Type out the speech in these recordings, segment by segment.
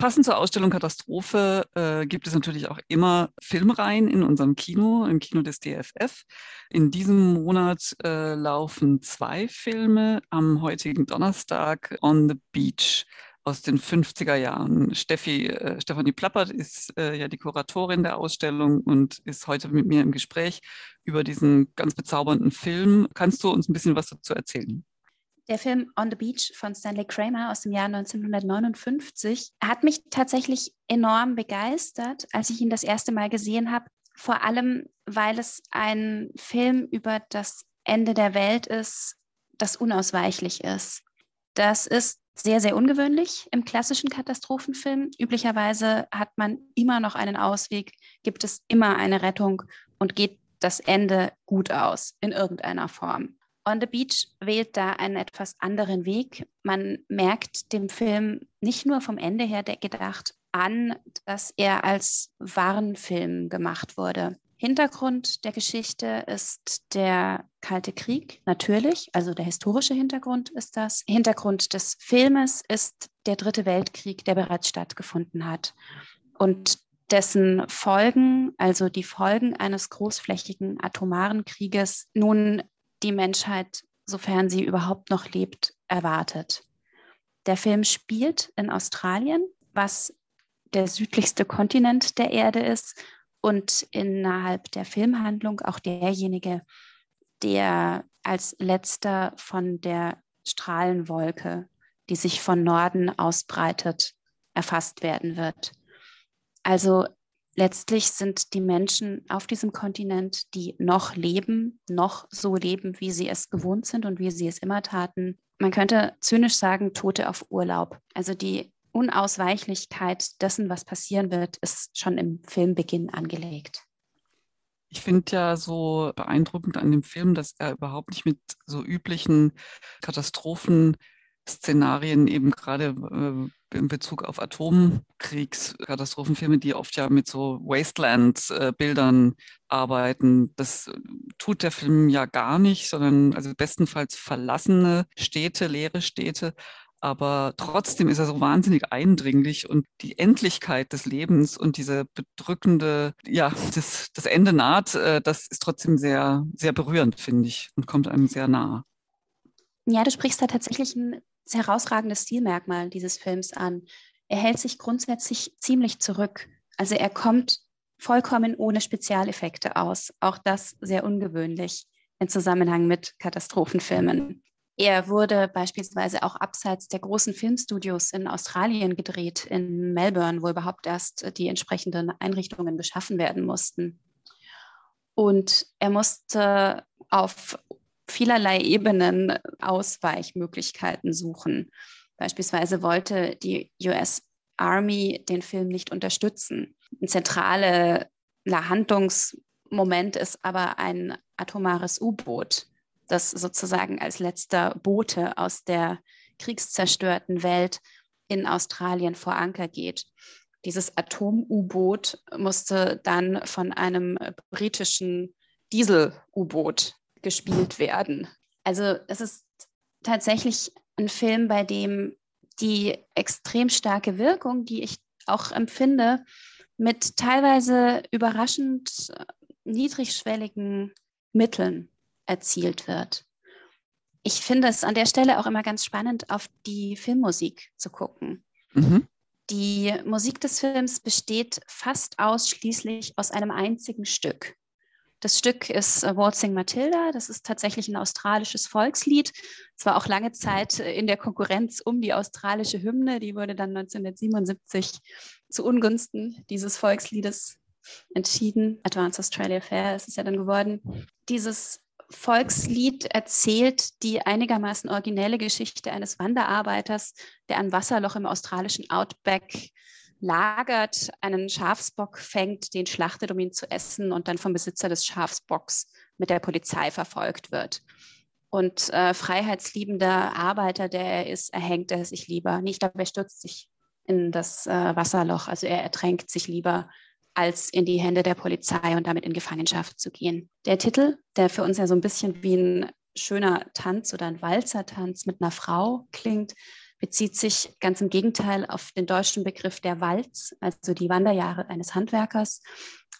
Passend zur Ausstellung Katastrophe äh, gibt es natürlich auch immer Filmreihen in unserem Kino, im Kino des DFF. In diesem Monat äh, laufen zwei Filme am heutigen Donnerstag On the Beach aus den 50er Jahren. Steffi, äh, Stefanie Plappert ist äh, ja die Kuratorin der Ausstellung und ist heute mit mir im Gespräch über diesen ganz bezaubernden Film. Kannst du uns ein bisschen was dazu erzählen? Der Film On the Beach von Stanley Kramer aus dem Jahr 1959 hat mich tatsächlich enorm begeistert, als ich ihn das erste Mal gesehen habe. Vor allem, weil es ein Film über das Ende der Welt ist, das unausweichlich ist. Das ist sehr, sehr ungewöhnlich im klassischen Katastrophenfilm. Üblicherweise hat man immer noch einen Ausweg, gibt es immer eine Rettung und geht das Ende gut aus in irgendeiner Form. On the Beach wählt da einen etwas anderen Weg. Man merkt dem Film nicht nur vom Ende her gedacht an, dass er als Warnfilm gemacht wurde. Hintergrund der Geschichte ist der Kalte Krieg, natürlich, also der historische Hintergrund ist das. Hintergrund des Filmes ist der Dritte Weltkrieg, der bereits stattgefunden hat und dessen Folgen, also die Folgen eines großflächigen atomaren Krieges, nun die Menschheit, sofern sie überhaupt noch lebt, erwartet. Der Film spielt in Australien, was der südlichste Kontinent der Erde ist und innerhalb der Filmhandlung auch derjenige, der als letzter von der Strahlenwolke, die sich von Norden ausbreitet, erfasst werden wird. Also letztlich sind die Menschen auf diesem Kontinent, die noch leben, noch so leben, wie sie es gewohnt sind und wie sie es immer taten. Man könnte zynisch sagen, Tote auf Urlaub. Also die Unausweichlichkeit dessen, was passieren wird, ist schon im Filmbeginn angelegt. Ich finde ja so beeindruckend an dem Film, dass er überhaupt nicht mit so üblichen Katastrophenszenarien eben gerade äh, in Bezug auf Atomkriegskatastrophenfilme, die oft ja mit so Wasteland-Bildern arbeiten. Das tut der Film ja gar nicht, sondern also bestenfalls verlassene Städte, leere Städte. Aber trotzdem ist er so wahnsinnig eindringlich und die Endlichkeit des Lebens und diese bedrückende, ja, das, das Ende naht, äh, das ist trotzdem sehr, sehr berührend, finde ich, und kommt einem sehr nah. Ja, du sprichst da tatsächlich ein herausragendes Stilmerkmal dieses Films an. Er hält sich grundsätzlich ziemlich zurück. Also er kommt vollkommen ohne Spezialeffekte aus. Auch das sehr ungewöhnlich im Zusammenhang mit Katastrophenfilmen. Er wurde beispielsweise auch abseits der großen Filmstudios in Australien gedreht, in Melbourne, wo überhaupt erst die entsprechenden Einrichtungen geschaffen werden mussten. Und er musste auf vielerlei Ebenen Ausweichmöglichkeiten suchen. Beispielsweise wollte die US Army den Film nicht unterstützen. Ein zentraler Handlungsmoment ist aber ein atomares U-Boot, das sozusagen als letzter Bote aus der kriegszerstörten Welt in Australien vor Anker geht. Dieses Atom-U-Boot musste dann von einem britischen Diesel-U-Boot gespielt werden. Also es ist tatsächlich ein Film, bei dem die extrem starke Wirkung, die ich auch empfinde, mit teilweise überraschend äh, niedrigschwelligen Mitteln erzielt wird. Ich finde es an der Stelle auch immer ganz spannend, auf die Filmmusik zu gucken. Mhm. Die Musik des Films besteht fast ausschließlich aus einem einzigen Stück. Das Stück ist äh, Waltzing Matilda. Das ist tatsächlich ein australisches Volkslied. Es war auch lange Zeit äh, in der Konkurrenz um die australische Hymne. Die wurde dann 1977 zu Ungunsten dieses Volksliedes entschieden. Advanced Australia Fair ist es ja dann geworden. Dieses Volkslied erzählt die einigermaßen originelle Geschichte eines Wanderarbeiters, der ein Wasserloch im australischen Outback lagert, einen Schafsbock fängt, den schlachtet, um ihn zu essen und dann vom Besitzer des Schafsbocks mit der Polizei verfolgt wird. Und äh, freiheitsliebender Arbeiter, der er ist, erhängt er sich lieber. Nicht, aber er stürzt sich in das äh, Wasserloch. Also er ertränkt sich lieber, als in die Hände der Polizei und damit in Gefangenschaft zu gehen. Der Titel, der für uns ja so ein bisschen wie ein schöner Tanz oder ein Walzertanz mit einer Frau klingt, bezieht sich ganz im Gegenteil auf den deutschen Begriff der Walz, also die Wanderjahre eines Handwerkers.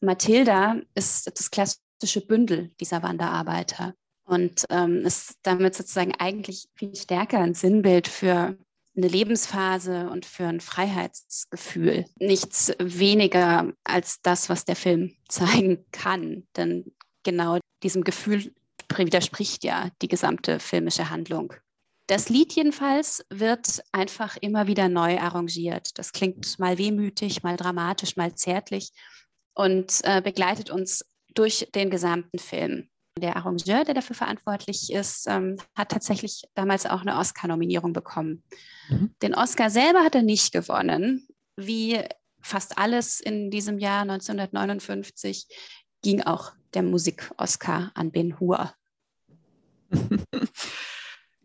Mathilda ist das klassische Bündel dieser Wanderarbeiter und ähm, ist damit sozusagen eigentlich viel stärker ein Sinnbild für eine Lebensphase und für ein Freiheitsgefühl. Nichts weniger als das, was der Film zeigen kann. Denn genau diesem Gefühl widerspricht ja die gesamte filmische Handlung. Das Lied jedenfalls wird einfach immer wieder neu arrangiert. Das klingt mal wehmütig, mal dramatisch, mal zärtlich und äh, begleitet uns durch den gesamten Film. Der Arrangeur, der dafür verantwortlich ist, ähm, hat tatsächlich damals auch eine Oscar-Nominierung bekommen. Mhm. Den Oscar selber hat er nicht gewonnen. Wie fast alles in diesem Jahr 1959 ging auch der Musik-Oscar an Ben Hur.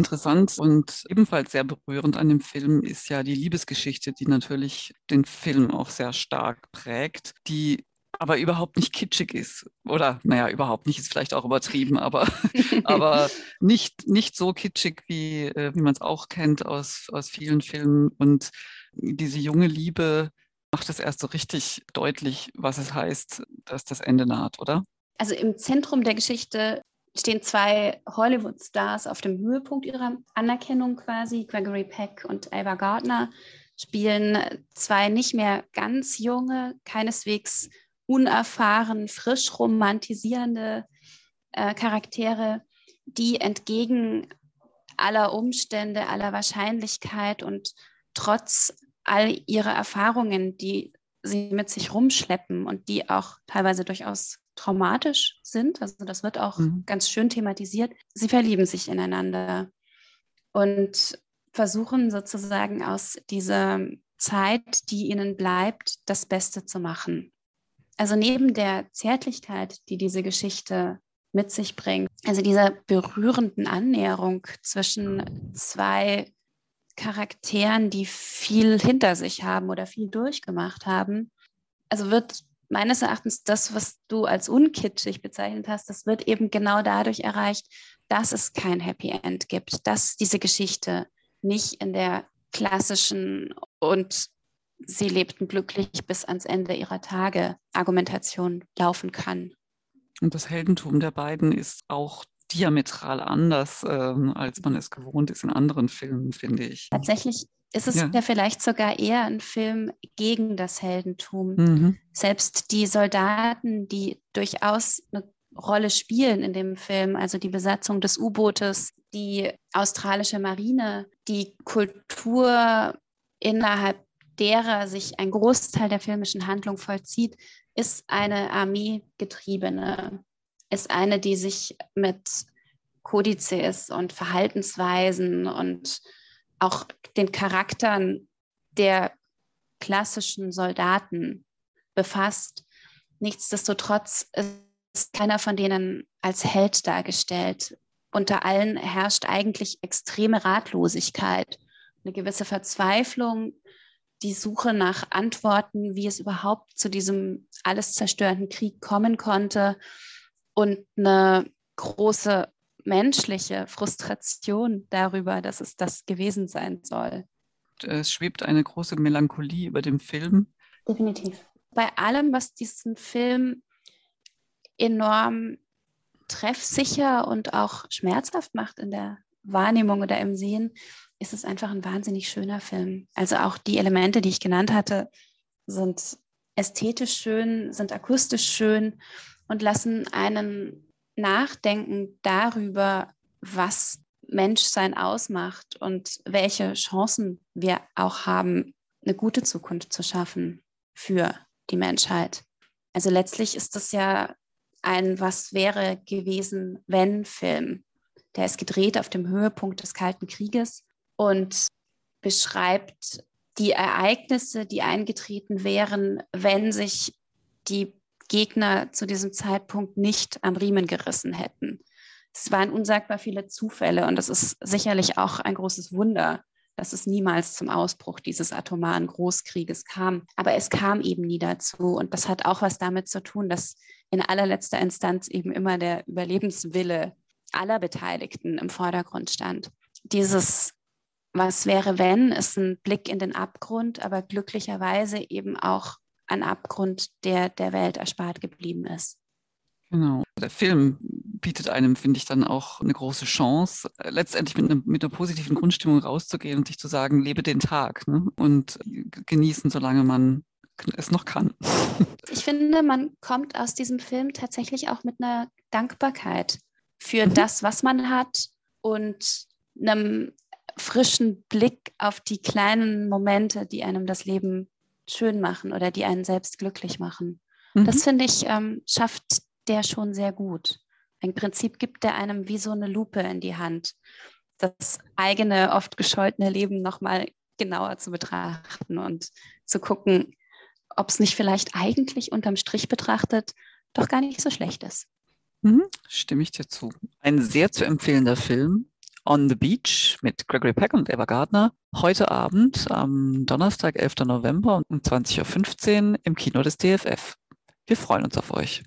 Interessant und ebenfalls sehr berührend an dem Film ist ja die Liebesgeschichte, die natürlich den Film auch sehr stark prägt, die aber überhaupt nicht kitschig ist. Oder, naja, überhaupt nicht, ist vielleicht auch übertrieben, aber, aber nicht, nicht so kitschig, wie, äh, wie man es auch kennt aus, aus vielen Filmen. Und diese junge Liebe macht es erst so richtig deutlich, was es heißt, dass das Ende naht, oder? Also im Zentrum der Geschichte stehen zwei Hollywood-Stars auf dem Höhepunkt ihrer Anerkennung quasi. Gregory Peck und Ava Gardner spielen zwei nicht mehr ganz junge, keineswegs unerfahren, frisch romantisierende äh, Charaktere, die entgegen aller Umstände, aller Wahrscheinlichkeit und trotz all ihrer Erfahrungen, die sie mit sich rumschleppen und die auch teilweise durchaus traumatisch sind, also das wird auch mhm. ganz schön thematisiert, sie verlieben sich ineinander und versuchen sozusagen aus dieser Zeit, die ihnen bleibt, das Beste zu machen. Also neben der Zärtlichkeit, die diese Geschichte mit sich bringt, also dieser berührenden Annäherung zwischen zwei Charakteren, die viel hinter sich haben oder viel durchgemacht haben, also wird meines Erachtens das, was du als unkitschig bezeichnet hast, das wird eben genau dadurch erreicht, dass es kein Happy End gibt, dass diese Geschichte nicht in der klassischen und sie lebten glücklich bis ans Ende ihrer Tage Argumentation laufen kann. Und das Heldentum der beiden ist auch diametral anders, ähm, als man es gewohnt ist in anderen Filmen, finde ich. Tatsächlich ist es ja. ja, vielleicht sogar eher ein Film gegen das Heldentum. Mhm. Selbst die Soldaten, die durchaus eine Rolle spielen in dem Film, also die Besatzung des U-Bootes, die australische Marine, die Kultur innerhalb derer sich ein Großteil der filmischen Handlung vollzieht, ist eine armeegetriebene, ist eine, die sich mit Kodizes und Verhaltensweisen und auch den Charakteren der klassischen Soldaten befasst. Nichtsdestotrotz ist keiner von denen als Held dargestellt. Unter allen herrscht eigentlich extreme Ratlosigkeit, eine gewisse Verzweiflung, die Suche nach Antworten, wie es überhaupt zu diesem alles zerstörenden Krieg kommen konnte und eine große menschliche Frustration darüber, dass es das gewesen sein soll. Es schwebt eine große Melancholie über dem Film. Definitiv. Bei allem, was diesen Film enorm treffsicher und auch schmerzhaft macht in der Wahrnehmung oder im Sehen, ist es einfach ein wahnsinnig schöner Film. Also auch die Elemente, die ich genannt hatte, sind ästhetisch schön, sind akustisch schön und lassen einen nachdenken darüber, was Menschsein ausmacht und welche Chancen wir auch haben, eine gute Zukunft zu schaffen für die Menschheit. Also letztlich ist das ja ein Was wäre gewesen, wenn Film. Der ist gedreht auf dem Höhepunkt des Kalten Krieges und beschreibt die Ereignisse, die eingetreten wären, wenn sich die Gegner zu diesem Zeitpunkt nicht am Riemen gerissen hätten. Es waren unsagbar viele Zufälle und das ist sicherlich auch ein großes Wunder, dass es niemals zum Ausbruch dieses atomaren Großkrieges kam. Aber es kam eben nie dazu und das hat auch was damit zu tun, dass in allerletzter Instanz eben immer der Überlebenswille aller Beteiligten im Vordergrund stand. Dieses Was wäre, wenn ist ein Blick in den Abgrund, aber glücklicherweise eben auch ein Abgrund, der der Welt erspart geblieben ist. Genau. Der Film bietet einem, finde ich, dann auch eine große Chance, letztendlich mit, einer, mit einer positiven Grundstimmung rauszugehen und sich zu sagen, lebe den Tag ne? und genießen, solange man es noch kann. Ich finde, man kommt aus diesem Film tatsächlich auch mit einer Dankbarkeit für mhm. das, was man hat und einem frischen Blick auf die kleinen Momente, die einem das Leben schön machen oder die einen selbst glücklich machen. Mhm. Das finde ich, ähm, schafft der schon sehr gut. Im Prinzip gibt er einem wie so eine Lupe in die Hand, das eigene, oft gescholtene Leben nochmal genauer zu betrachten und zu gucken, ob es nicht vielleicht eigentlich unterm Strich betrachtet doch gar nicht so schlecht ist. Mhm, stimme ich dir zu. Ein sehr zu empfehlender Film. On the Beach mit Gregory Peck und Eva Gardner. Heute Abend am Donnerstag, 11. November um 20.15 Uhr im Kino des DFF. Wir freuen uns auf euch.